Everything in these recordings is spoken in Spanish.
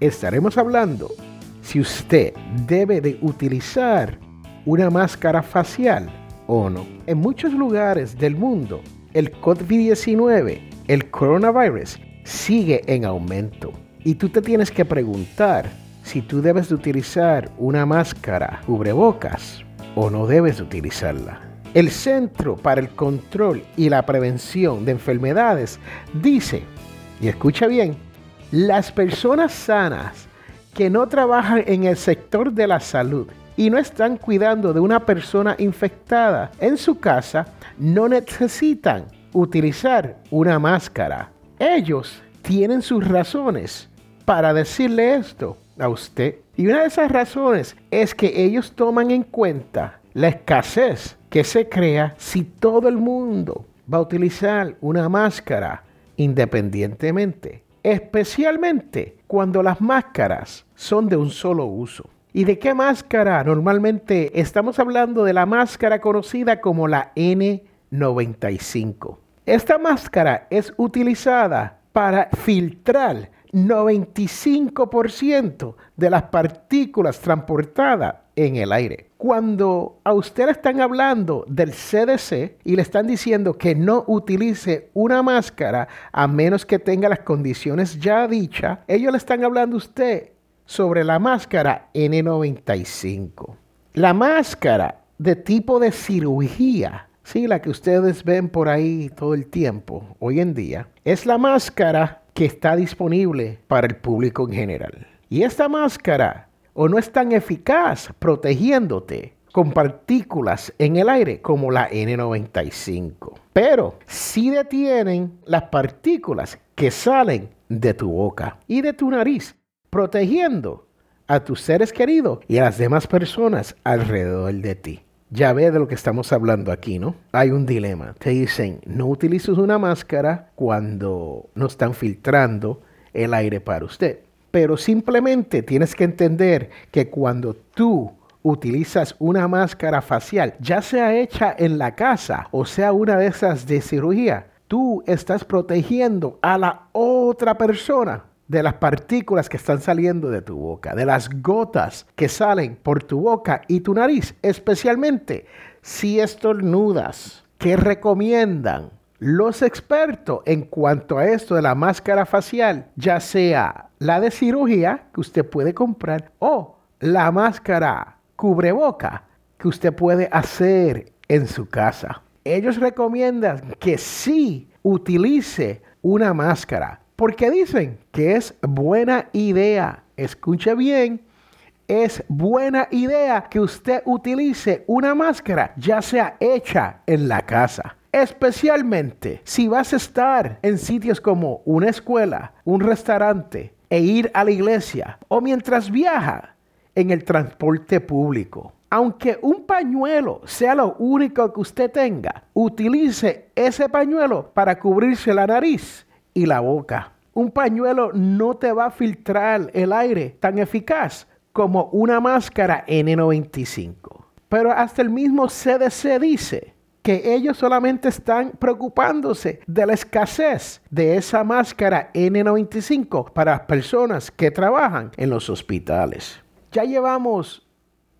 estaremos hablando si usted debe de utilizar una máscara facial o no. En muchos lugares del mundo, el COVID-19, el coronavirus, sigue en aumento. Y tú te tienes que preguntar si tú debes de utilizar una máscara cubrebocas o no debes de utilizarla. El Centro para el Control y la Prevención de Enfermedades dice, y escucha bien, las personas sanas que no trabajan en el sector de la salud y no están cuidando de una persona infectada en su casa no necesitan utilizar una máscara. Ellos tienen sus razones para decirle esto a usted. Y una de esas razones es que ellos toman en cuenta la escasez que se crea si todo el mundo va a utilizar una máscara independientemente especialmente cuando las máscaras son de un solo uso. ¿Y de qué máscara? Normalmente estamos hablando de la máscara conocida como la N95. Esta máscara es utilizada para filtrar 95% de las partículas transportadas en el aire. Cuando a usted le están hablando del CDC y le están diciendo que no utilice una máscara a menos que tenga las condiciones ya dichas, ellos le están hablando a usted sobre la máscara N95. La máscara de tipo de cirugía, sí, la que ustedes ven por ahí todo el tiempo hoy en día, es la máscara que está disponible para el público en general. Y esta máscara o no es tan eficaz protegiéndote con partículas en el aire como la N95. Pero sí detienen las partículas que salen de tu boca y de tu nariz, protegiendo a tus seres queridos y a las demás personas alrededor de ti. Ya ve de lo que estamos hablando aquí, ¿no? Hay un dilema. Te dicen, no utilices una máscara cuando no están filtrando el aire para usted. Pero simplemente tienes que entender que cuando tú utilizas una máscara facial, ya sea hecha en la casa o sea una de esas de cirugía, tú estás protegiendo a la otra persona de las partículas que están saliendo de tu boca, de las gotas que salen por tu boca y tu nariz, especialmente si estornudas. ¿Qué recomiendan? Los expertos en cuanto a esto de la máscara facial, ya sea la de cirugía que usted puede comprar o la máscara cubreboca que usted puede hacer en su casa. Ellos recomiendan que sí utilice una máscara porque dicen que es buena idea. Escuche bien, es buena idea que usted utilice una máscara ya sea hecha en la casa especialmente si vas a estar en sitios como una escuela, un restaurante e ir a la iglesia o mientras viaja en el transporte público. Aunque un pañuelo sea lo único que usted tenga, utilice ese pañuelo para cubrirse la nariz y la boca. Un pañuelo no te va a filtrar el aire tan eficaz como una máscara N95. Pero hasta el mismo CDC dice que ellos solamente están preocupándose de la escasez de esa máscara N95 para las personas que trabajan en los hospitales. Ya llevamos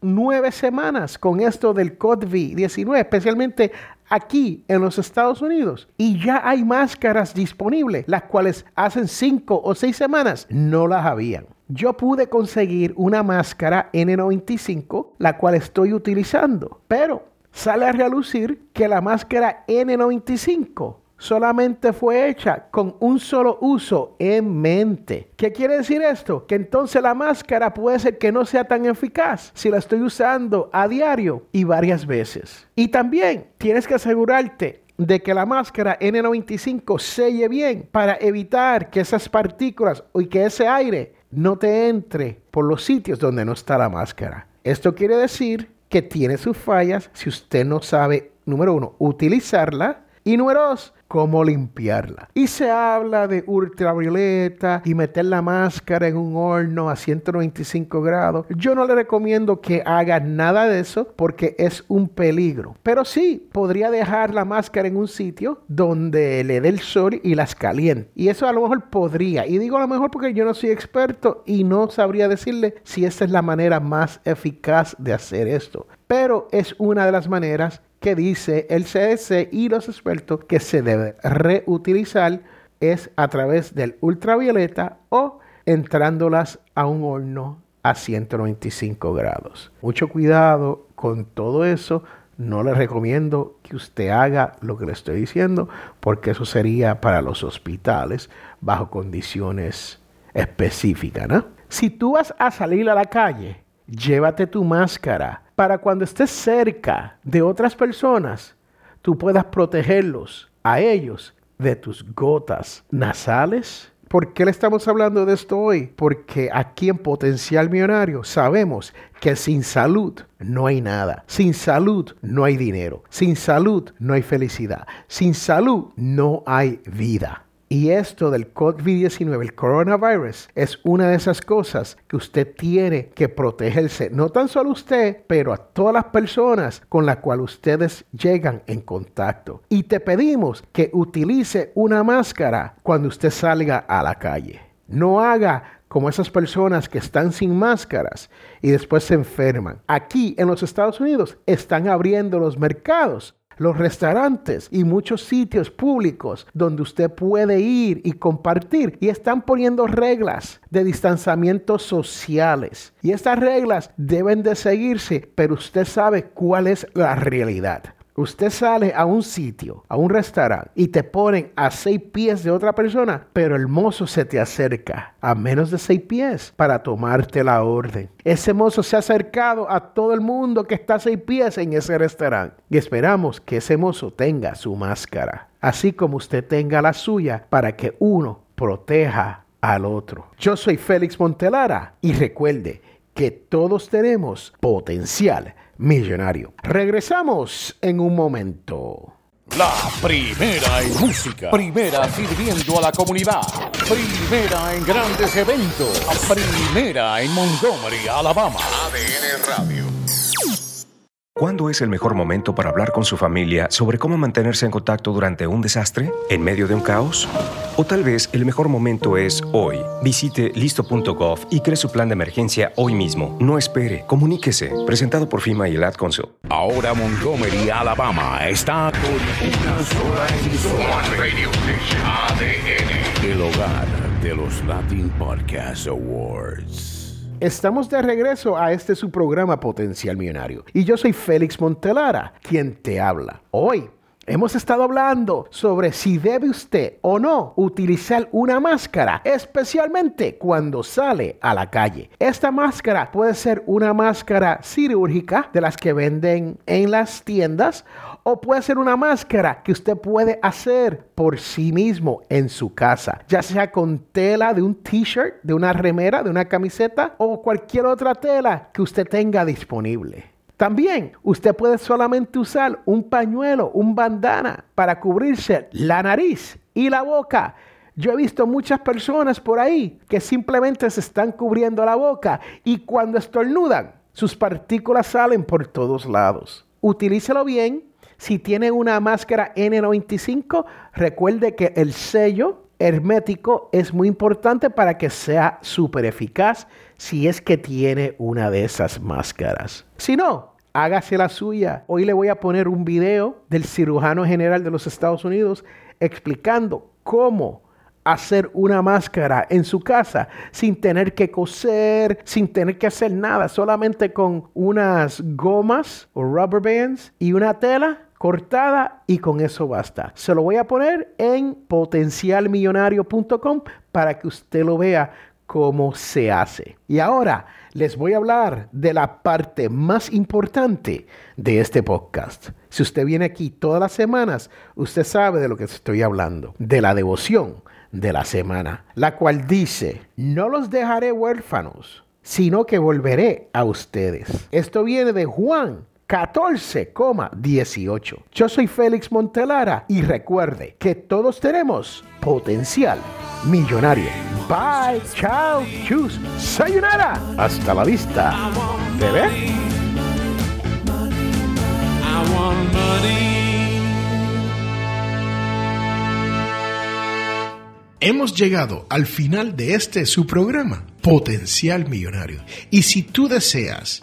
nueve semanas con esto del COVID-19, especialmente aquí en los Estados Unidos. Y ya hay máscaras disponibles, las cuales hace cinco o seis semanas no las habían. Yo pude conseguir una máscara N95, la cual estoy utilizando, pero sale a relucir que la máscara N95 solamente fue hecha con un solo uso en mente. ¿Qué quiere decir esto? Que entonces la máscara puede ser que no sea tan eficaz si la estoy usando a diario y varias veces. Y también tienes que asegurarte de que la máscara N95 selle bien para evitar que esas partículas y que ese aire no te entre por los sitios donde no está la máscara. Esto quiere decir que tiene sus fallas si usted no sabe, número uno, utilizarla y número dos, cómo limpiarla. Y se habla de ultravioleta y meter la máscara en un horno a 195 grados. Yo no le recomiendo que haga nada de eso porque es un peligro. Pero sí, podría dejar la máscara en un sitio donde le dé el sol y las caliente. Y eso a lo mejor podría. Y digo a lo mejor porque yo no soy experto y no sabría decirle si esta es la manera más eficaz de hacer esto. Pero es una de las maneras que dice el CDC y los expertos que se debe reutilizar es a través del ultravioleta o entrándolas a un horno a 195 grados. Mucho cuidado con todo eso. No le recomiendo que usted haga lo que le estoy diciendo porque eso sería para los hospitales bajo condiciones específicas. Si tú vas a salir a la calle, llévate tu máscara para cuando estés cerca de otras personas, tú puedas protegerlos a ellos de tus gotas nasales. ¿Por qué le estamos hablando de esto hoy? Porque aquí en Potencial Millonario sabemos que sin salud no hay nada. Sin salud no hay dinero. Sin salud no hay felicidad. Sin salud no hay vida. Y esto del COVID-19, el coronavirus, es una de esas cosas que usted tiene que protegerse, no tan solo usted, pero a todas las personas con las cuales ustedes llegan en contacto. Y te pedimos que utilice una máscara cuando usted salga a la calle. No haga como esas personas que están sin máscaras y después se enferman. Aquí en los Estados Unidos están abriendo los mercados los restaurantes y muchos sitios públicos donde usted puede ir y compartir. Y están poniendo reglas de distanciamiento sociales. Y estas reglas deben de seguirse, pero usted sabe cuál es la realidad. Usted sale a un sitio, a un restaurante, y te ponen a seis pies de otra persona, pero el mozo se te acerca a menos de seis pies para tomarte la orden. Ese mozo se ha acercado a todo el mundo que está a seis pies en ese restaurante. Y esperamos que ese mozo tenga su máscara, así como usted tenga la suya, para que uno proteja al otro. Yo soy Félix Montelara y recuerde que todos tenemos potencial millonario. Regresamos en un momento. La primera en música, primera sirviendo a la comunidad, primera en grandes eventos, primera en Montgomery, Alabama. ADN Radio. ¿Cuándo es el mejor momento para hablar con su familia sobre cómo mantenerse en contacto durante un desastre? ¿En medio de un caos? O tal vez el mejor momento es hoy. Visite listo.gov y cree su plan de emergencia hoy mismo. No espere, comuníquese. Presentado por FIMA y el Ad Council. Ahora Montgomery, Alabama está con una sola emisora. Radio ADN. El hogar de los Latin Podcast Awards. Estamos de regreso a este su programa Potencial Millonario y yo soy Félix Montelara, quien te habla. Hoy Hemos estado hablando sobre si debe usted o no utilizar una máscara, especialmente cuando sale a la calle. Esta máscara puede ser una máscara cirúrgica de las que venden en las tiendas o puede ser una máscara que usted puede hacer por sí mismo en su casa, ya sea con tela de un t-shirt, de una remera, de una camiseta o cualquier otra tela que usted tenga disponible. También usted puede solamente usar un pañuelo, un bandana para cubrirse la nariz y la boca. Yo he visto muchas personas por ahí que simplemente se están cubriendo la boca y cuando estornudan, sus partículas salen por todos lados. Utilícelo bien si tiene una máscara N95, recuerde que el sello hermético es muy importante para que sea súper eficaz si es que tiene una de esas máscaras. Si no, hágase la suya. Hoy le voy a poner un video del cirujano general de los Estados Unidos explicando cómo hacer una máscara en su casa sin tener que coser, sin tener que hacer nada, solamente con unas gomas o rubber bands y una tela cortada y con eso basta. Se lo voy a poner en potencialmillonario.com para que usted lo vea cómo se hace. Y ahora les voy a hablar de la parte más importante de este podcast. Si usted viene aquí todas las semanas, usted sabe de lo que estoy hablando, de la devoción de la semana, la cual dice, no los dejaré huérfanos, sino que volveré a ustedes. Esto viene de Juan 14,18. Yo soy Félix Montelara y recuerde que todos tenemos potencial millonario. Bye, chao, chus, sayonara. Hasta la vista, bebé. Hemos llegado al final de este su programa, Potencial Millonario. Y si tú deseas